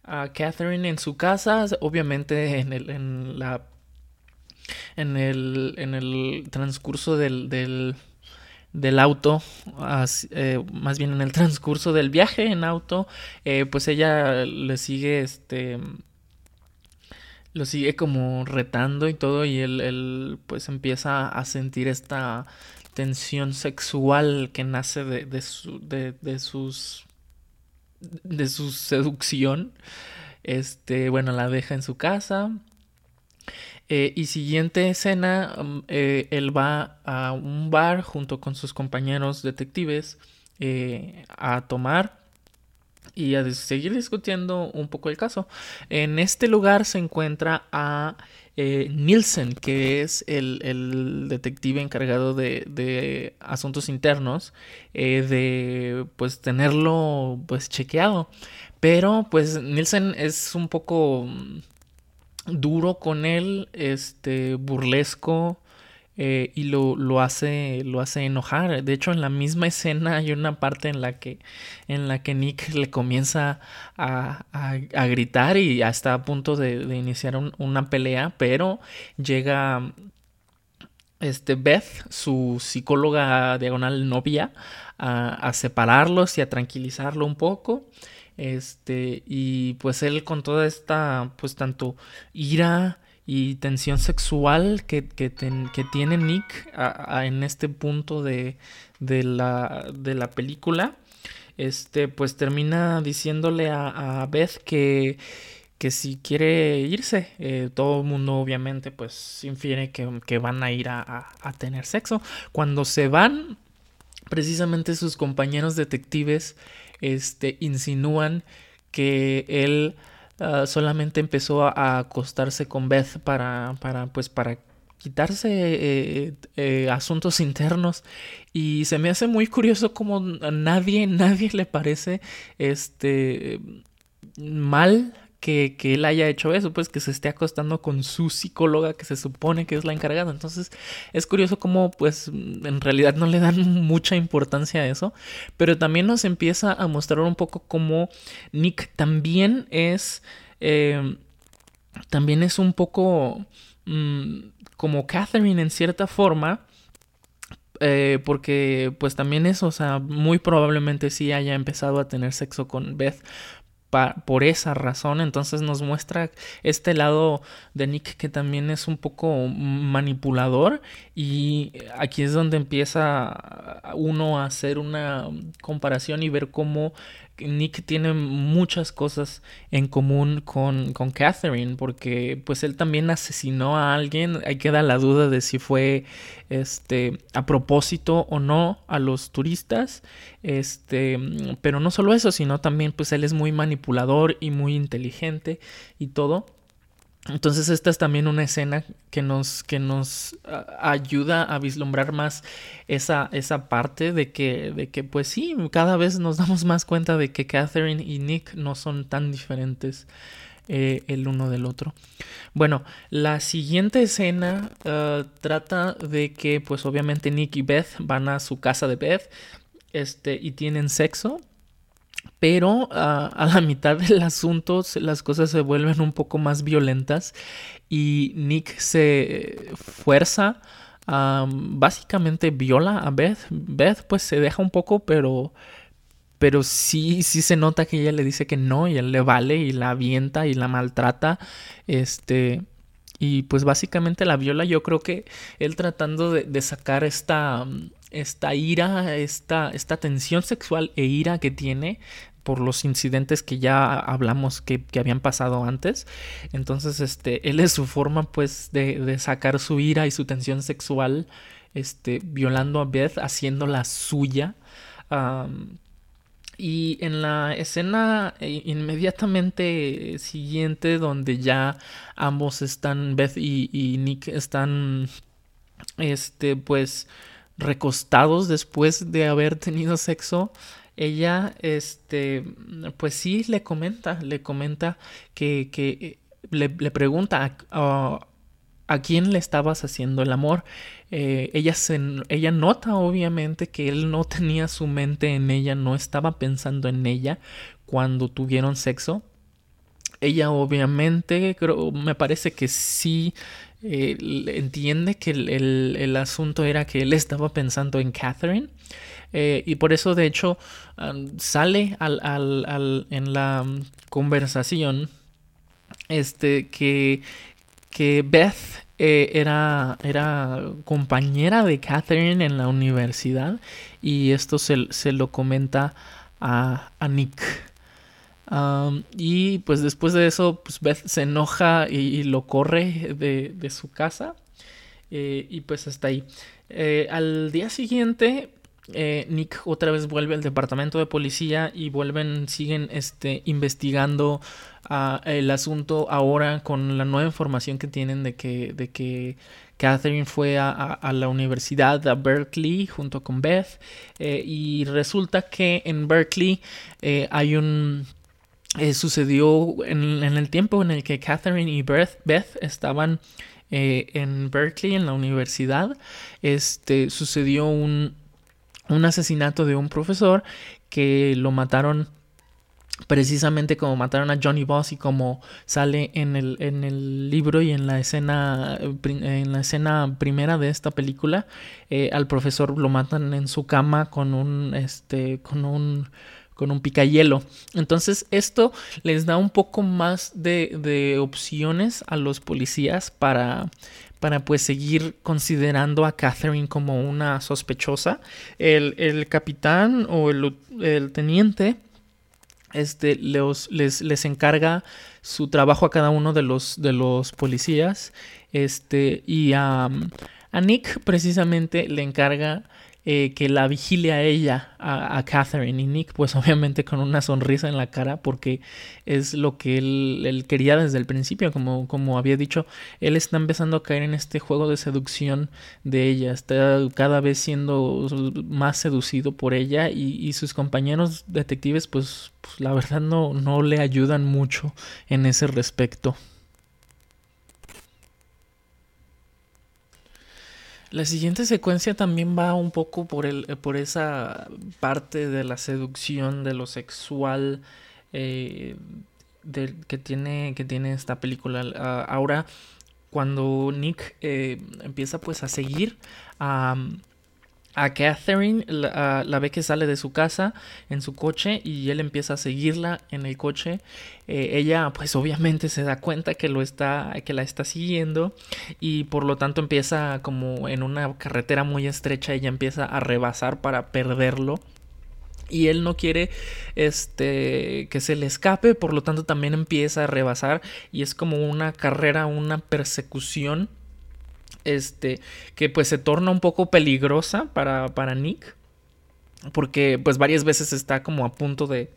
a Catherine en su casa obviamente en el en la en el en el transcurso del, del del auto, eh, más bien en el transcurso del viaje en auto, eh, pues ella le sigue este lo sigue como retando y todo y él, pues empieza a sentir esta tensión sexual que nace de, de, su, de, de sus de su seducción este bueno la deja en su casa eh, y siguiente escena mm, eh, él va a un bar junto con sus compañeros detectives eh, a tomar y a seguir discutiendo un poco el caso. En este lugar se encuentra a eh, Nielsen, que es el, detective encargado de, asuntos internos, eh, de pues tenerlo pues chequeado. Pero pues Nielsen es un poco duro con él, este burlesco. Eh, y lo, lo, hace, lo hace enojar. De hecho, en la misma escena hay una parte en la que, en la que Nick le comienza a, a, gritar y ya está a punto de, de iniciar una pelea, pero llega este, Beth, su psicóloga diagonal novia, a, a separarlos y a tranquilizarlo un poco. Este, y pues él con toda esta, pues tanto ira, y tensión sexual que, que, que tiene Nick en este punto de, de, la, de la película, este, pues termina diciéndole a, a Beth que, que si quiere irse, eh, todo el mundo obviamente pues infiere que, que van a ir a, a, tener sexo. Cuando se van, precisamente sus compañeros detectives este, insinúan que él Ah, solamente empezó a, acostarse con Beth para, para, pues, para quitarse eh, eh, asuntos internos. Y se me hace muy curioso como a nadie, nadie le parece este mal que, que, él haya hecho eso, pues que se esté acostando con su psicóloga que se supone que es la encargada. Entonces es curioso cómo pues en realidad no le dan mucha importancia a eso, pero también nos empieza a mostrar un poco cómo Nick también es, eh, también es un poco mm, como Catherine en cierta forma. Eh, porque pues también es, o sea, muy probablemente sí haya empezado a tener sexo con Beth por esa razón. Entonces nos muestra este lado de Nick que también es un poco manipulador y aquí es donde empieza uno a hacer una comparación y ver cómo Nick tiene muchas cosas en común con, Catherine, porque pues él también asesinó a alguien, hay queda la duda de si fue este a propósito o no a los turistas, este, pero no solo eso, sino también pues él es muy manipulador y muy inteligente y todo. Entonces esta es también una escena que nos, que nos ayuda a vislumbrar más esa, esa parte de que, de que pues sí, cada vez nos damos más cuenta de que Catherine y Nick no son tan diferentes eh, el uno del otro. Bueno, la siguiente escena uh, trata de que pues obviamente Nick y Beth van a su casa de Beth este, y tienen sexo pero ah, a la mitad del asunto las cosas se vuelven un poco más violentas y Nick se fuerza, básicamente viola a Beth. Beth pues se deja un poco, pero pero sí, sí se nota que ella le dice que no y él le vale y la avienta y la maltrata, este, y pues básicamente la viola, yo creo que él tratando de, sacar esta, esta ira, esta, esta tensión sexual e ira que tiene por los incidentes que ya hablamos que, habían pasado antes. Entonces, este, él es su forma pues de, de sacar su ira y su tensión sexual, este, violando a Beth, haciéndola suya. y en la escena eh, inmediatamente siguiente, donde ya ambos están, Beth y, y, Nick están, este, pues, recostados después de haber tenido sexo, ella, este, pues sí le comenta, le comenta que, que le, le, pregunta a, a, quién le estabas haciendo el amor. Eh, ella, se, ella nota obviamente que él no tenía su mente en ella, no estaba pensando en ella cuando tuvieron sexo. Ella obviamente, creo, me parece que sí eh, entiende que el, el, asunto era que él estaba pensando en Catherine. Eh, y por eso, de hecho, sale al, al, en la conversación este, que, que Beth eh, era, era compañera de Catherine en la universidad y esto se, se lo comenta a, a Nick. Y pues después de eso, pues Beth se enoja y, lo corre de, de su casa. Eh, y pues hasta ahí. al día siguiente, eh, Nick otra vez vuelve al departamento de policía y vuelven, siguen este, investigando ah, el asunto ahora con la nueva información que tienen de que, de que Catherine fue a, la universidad, a Berkeley, junto con Beth. Eh, y resulta que en Berkeley eh, hay un... sucedió en, en, el tiempo en el que Catherine y Beth, Beth estaban en Berkeley, en la universidad, este, sucedió un, un asesinato de un profesor que lo mataron precisamente como mataron a Johnny Boss y como sale en el, en el libro y en la escena en la escena primera de esta película eh, al profesor lo matan en su cama con un este con un con un picayelo. Entonces esto les da un poco más de, de opciones a los policías para para pues seguir considerando a Catherine como una sospechosa. El, capitán o el, teniente este, les, les, encarga su trabajo a cada uno de los, de los policías. Este, y a Nick precisamente le encarga eh, que la vigile a ella, a, Catherine y Nick, pues obviamente con una sonrisa en la cara, porque es lo que él, quería desde el principio, como, como había dicho, él está empezando a caer en este juego de seducción de ella, está cada vez siendo más seducido por ella y, sus compañeros detectives, pues, pues la verdad no, no le ayudan mucho en ese respecto. La siguiente secuencia también va un poco por, el, eh, por esa parte de la seducción, de lo sexual eh, que, tiene, que tiene esta película. Ah, ahora, cuando Nick eh, empieza pues a seguir a a Catherine la, ve que sale de su casa en su coche y él empieza a seguirla en el coche. Eh, ella pues obviamente se da cuenta que lo está que la está siguiendo y por lo tanto empieza como en una carretera muy estrecha ella empieza a rebasar para perderlo y él no quiere este que se le escape, por lo tanto también empieza a rebasar y es como una carrera, una persecución este, que pues se torna un poco peligrosa para, para Nick, porque pues varias veces está como a punto de,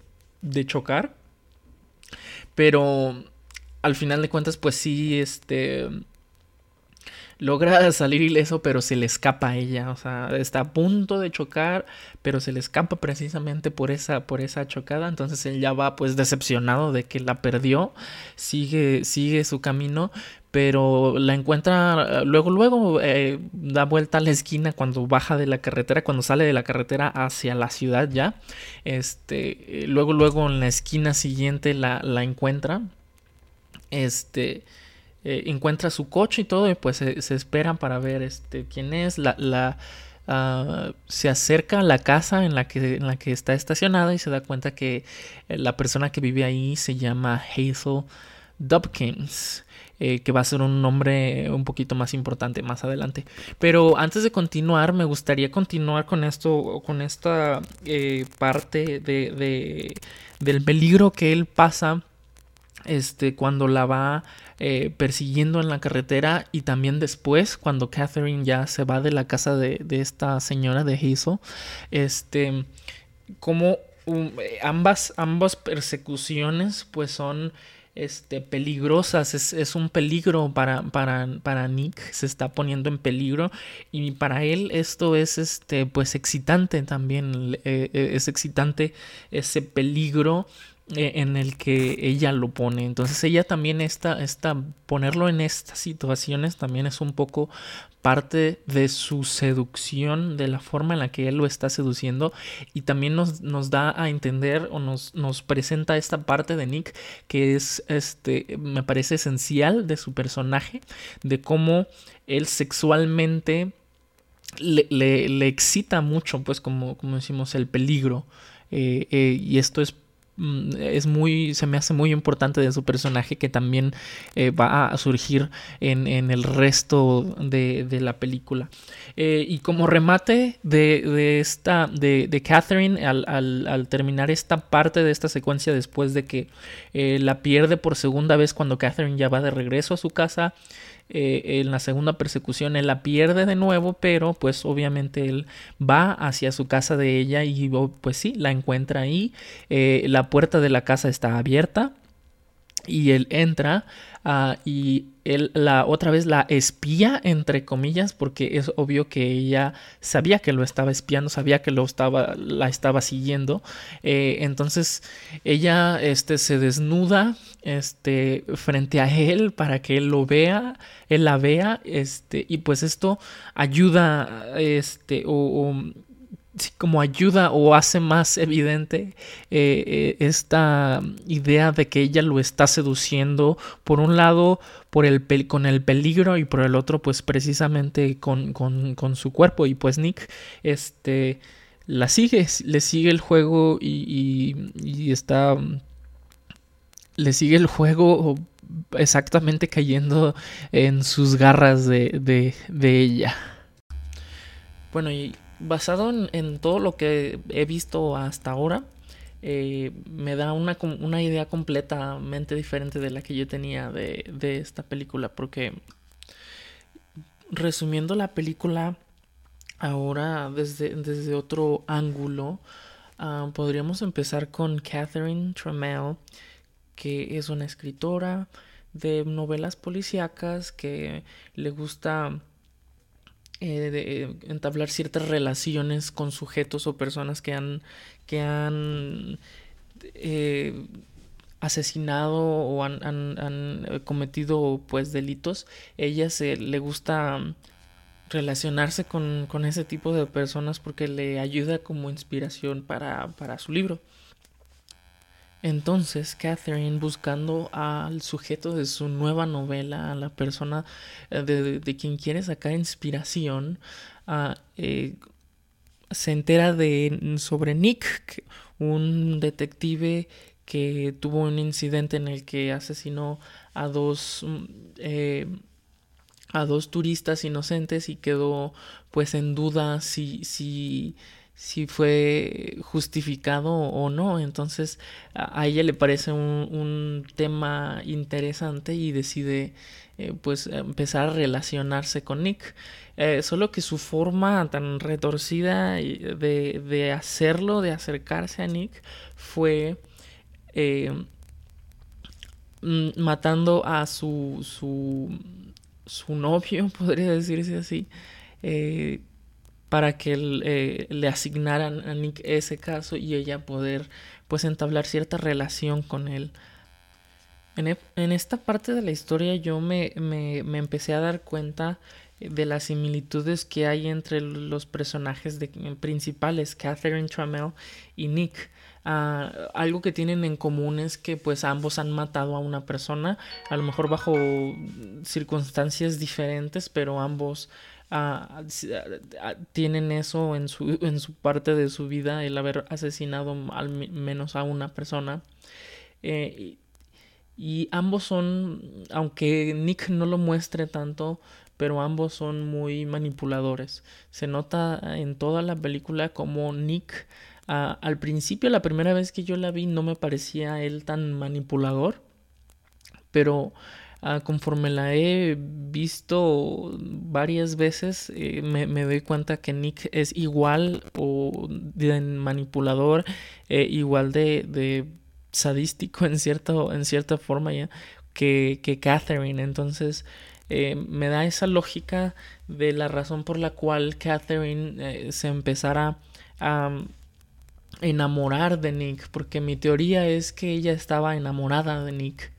de chocar, pero al final de cuentas pues sí, este, logra salir ileso, pero se le escapa a ella. O sea, está a punto de chocar, pero se le escapa precisamente por esa, por esa chocada. Entonces él ya va pues decepcionado de que la perdió. Sigue, sigue su camino. Pero la encuentra luego, luego eh, da vuelta a la esquina cuando baja de la carretera, cuando sale de la carretera hacia la ciudad ya. Este, luego, luego en la esquina siguiente la, la encuentra. Este, eh, encuentra su coche y todo y pues se, esperan para ver este quién es la, la, ah, se acerca a la casa en la, que, en la que está estacionada y se da cuenta que eh, la persona que vive ahí se llama Hazel Dubkins. Eh, que va a ser un nombre un poquito más importante más adelante. Pero antes de continuar, me gustaría continuar con esto, con esta eh, parte de, del peligro que él pasa este, cuando la va eh, persiguiendo en la carretera y también después cuando Catherine ya se va de la casa de, esta señora de Hazel, este, como um, ambas, ambas persecuciones pues son este, peligrosas, es, un peligro para, para, para, Nick, se está poniendo en peligro y para él esto es este, pues excitante también, eh, eh, es excitante ese peligro en el que ella lo pone. Entonces ella también está, está, ponerlo en estas situaciones también es un poco parte de su seducción, de la forma en la que él lo está seduciendo y también nos, nos da a entender o nos, nos, presenta esta parte de Nick que es, este, me parece esencial de su personaje, de cómo él sexualmente le, le, excita mucho, pues como, como decimos, el peligro. Eh, eh, y esto es es muy, se me hace muy importante de su personaje que también eh, va a surgir en, el resto de, la película. Eh, y como remate de, esta, de, Catherine, al, terminar esta parte de esta secuencia después de que eh, la pierde por segunda vez cuando Catherine ya va de regreso a su casa, eh, en la segunda persecución él la pierde de nuevo, pero pues obviamente él va hacia su casa de ella y oh, pues sí, la encuentra ahí. Eh, la puerta de la casa está abierta y él entra Ah, y él la otra vez la espía entre comillas porque es obvio que ella sabía que lo estaba espiando sabía que lo estaba la estaba siguiendo. Eh, entonces ella este se desnuda este frente a él para que él lo vea él la vea este y pues esto ayuda este o como ayuda o hace más evidente eh, eh, esta idea de que ella lo está seduciendo por un lado por el con el peligro y por el otro pues precisamente con, su cuerpo. Y pues Nick este la sigue le sigue el juego y, está le sigue el juego exactamente cayendo en sus garras de, de ella. Bueno y basado en, todo lo que he visto hasta ahora, eh, me da una, una, idea completamente diferente de la que yo tenía de, esta película. Porque, resumiendo la película ahora desde, otro ángulo, ah, podríamos empezar con Catherine Trammell, que es una escritora de novelas policíacas que le gusta eh, de eh, entablar ciertas relaciones con sujetos o personas que han, que han eh, asesinado o han, han, cometido pues delitos. Ella se le gusta relacionarse con, con, ese tipo de personas porque le ayuda como inspiración para, para su libro. Entonces, Catherine, buscando al sujeto de su nueva novela, a la persona eh, de, quien quiere sacar inspiración, ah, eh, se entera de, sobre Nick, un detective que tuvo un incidente en el que asesinó a dos mm, eh, a dos turistas inocentes y quedó pues en duda si si si fue justificado o no. Entonces a, ella le parece un, tema interesante y decide eh, pues empezar a relacionarse con Nick. Eh, solo que su forma tan retorcida de, de, hacerlo, de acercarse a Nick, fue eh, matando a su, su, su novio, podría decirse así para que eh, le asignaran a Nick ese caso y ella poder pues entablar cierta relación con él. En, esta parte de la historia yo me, empecé a dar cuenta de las similitudes que hay entre los personajes principales, Catherine Trammell y Nick. Ah, algo que tienen en común es que pues ambos han matado a una persona, a lo mejor bajo circunstancias diferentes, pero ambos tienen eso en su, en su parte de su vida, el haber asesinado al menos a una persona. Eh, y ambos son, aunque Nick no lo muestre tanto, pero ambos son muy manipuladores. Se nota en toda la película como Nick, al principio, la primera vez que yo la vi, no me parecía él tan manipulador, pero conforme la he visto varias veces, eh, me, doy cuenta que Nick es igual o de manipulador, eh, igual de, sadístico en, cierto, en cierta forma ya que, Catherine. Entonces eh, me da esa lógica de la razón por la cual Catherine se empezara a enamorar de Nick, porque mi teoría es que ella estaba enamorada de Nick.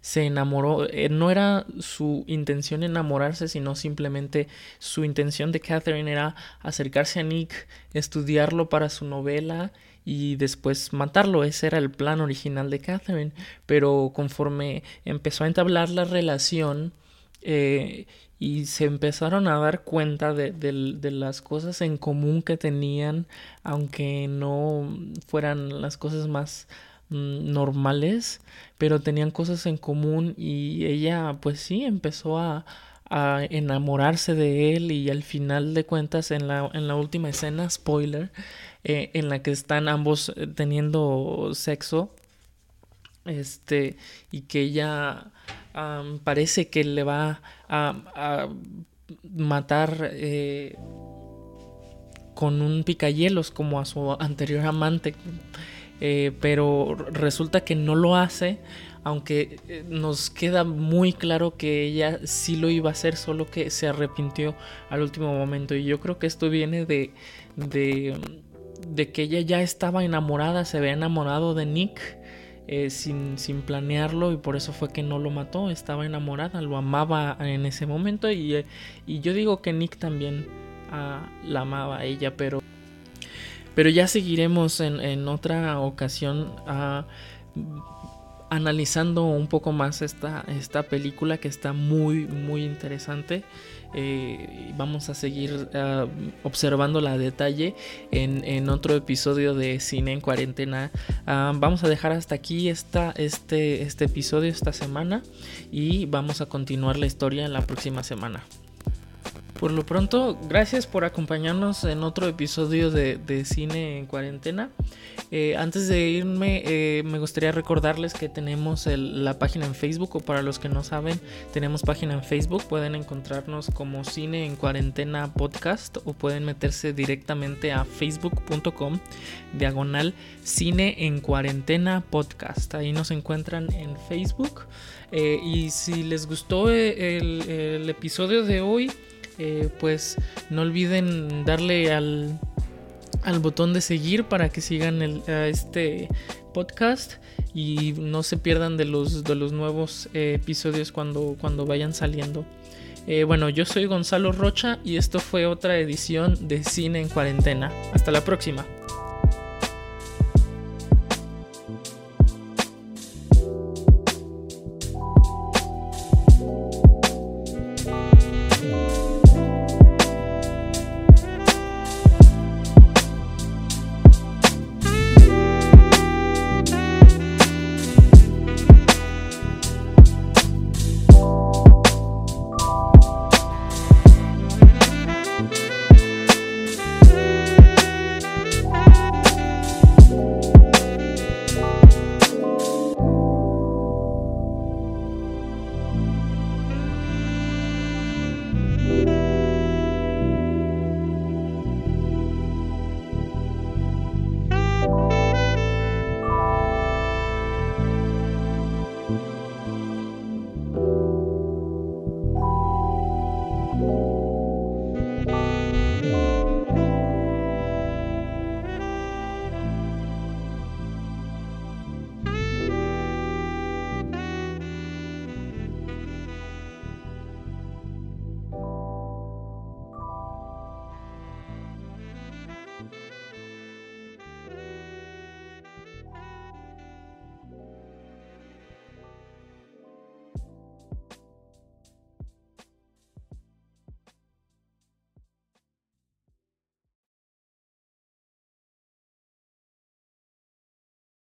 Se enamoró, eh, no era su intención enamorarse, sino simplemente su intención de Catherine era acercarse a Nick, estudiarlo para su novela y después matarlo. Ese era el plan original de Catherine. Pero conforme empezó a entablar la relación eh, y se empezaron a dar cuenta de, de, las cosas en común que tenían, aunque no fueran las cosas más normales, pero tenían cosas en común y ella pues sí empezó a, a enamorarse de él y al final de cuentas en la, en la última escena, spoiler, eh, en la que están ambos eh, teniendo sexo, este, y que ella parece que le va a, matar eh, con un picayelos como a su anterior amante, pero resulta que no lo hace aunque eh, nos queda muy claro que ella sí lo iba a hacer, solo que se arrepintió al último momento. Y yo creo que esto viene de, de, de que ella ya estaba enamorada, se había enamorado de Nick. Eh, sin, sin, planearlo y por eso fue que no lo mató, estaba enamorada, lo amaba en ese momento y, eh, y yo digo que Nick también ah, la amaba a ella, pero, pero ya seguiremos en, en otra ocasión. ah, analizando un poco más esta, esta película que está muy muy interesante eh, vamos a seguir uh, observando la detalle en, otro episodio de cine en cuarentena ah, vamos a dejar hasta aquí esta, este, este episodio esta semana y vamos a continuar la historia en la próxima semana por lo pronto, gracias por acompañarnos en otro episodio de, Cine en Cuarentena. Eh, antes de irme, eh, me gustaría recordarles que tenemos la página en Facebook, o para los que no saben, tenemos página en Facebook. Pueden encontrarnos como Cine en Cuarentena Podcast o pueden meterse directamente a facebook.com diagonal Cine en Cuarentena Podcast. Ahí nos encuentran en Facebook. Eh, y si les gustó el episodio de hoy, eh, pues no olviden darle al, al, botón de seguir para que sigan el, este podcast y no se pierdan de los, de los nuevos eh, episodios cuando, cuando vayan saliendo. Eh, bueno, yo soy Gonzalo Rocha y esto fue otra edición de Cine en Cuarentena. Hasta la próxima.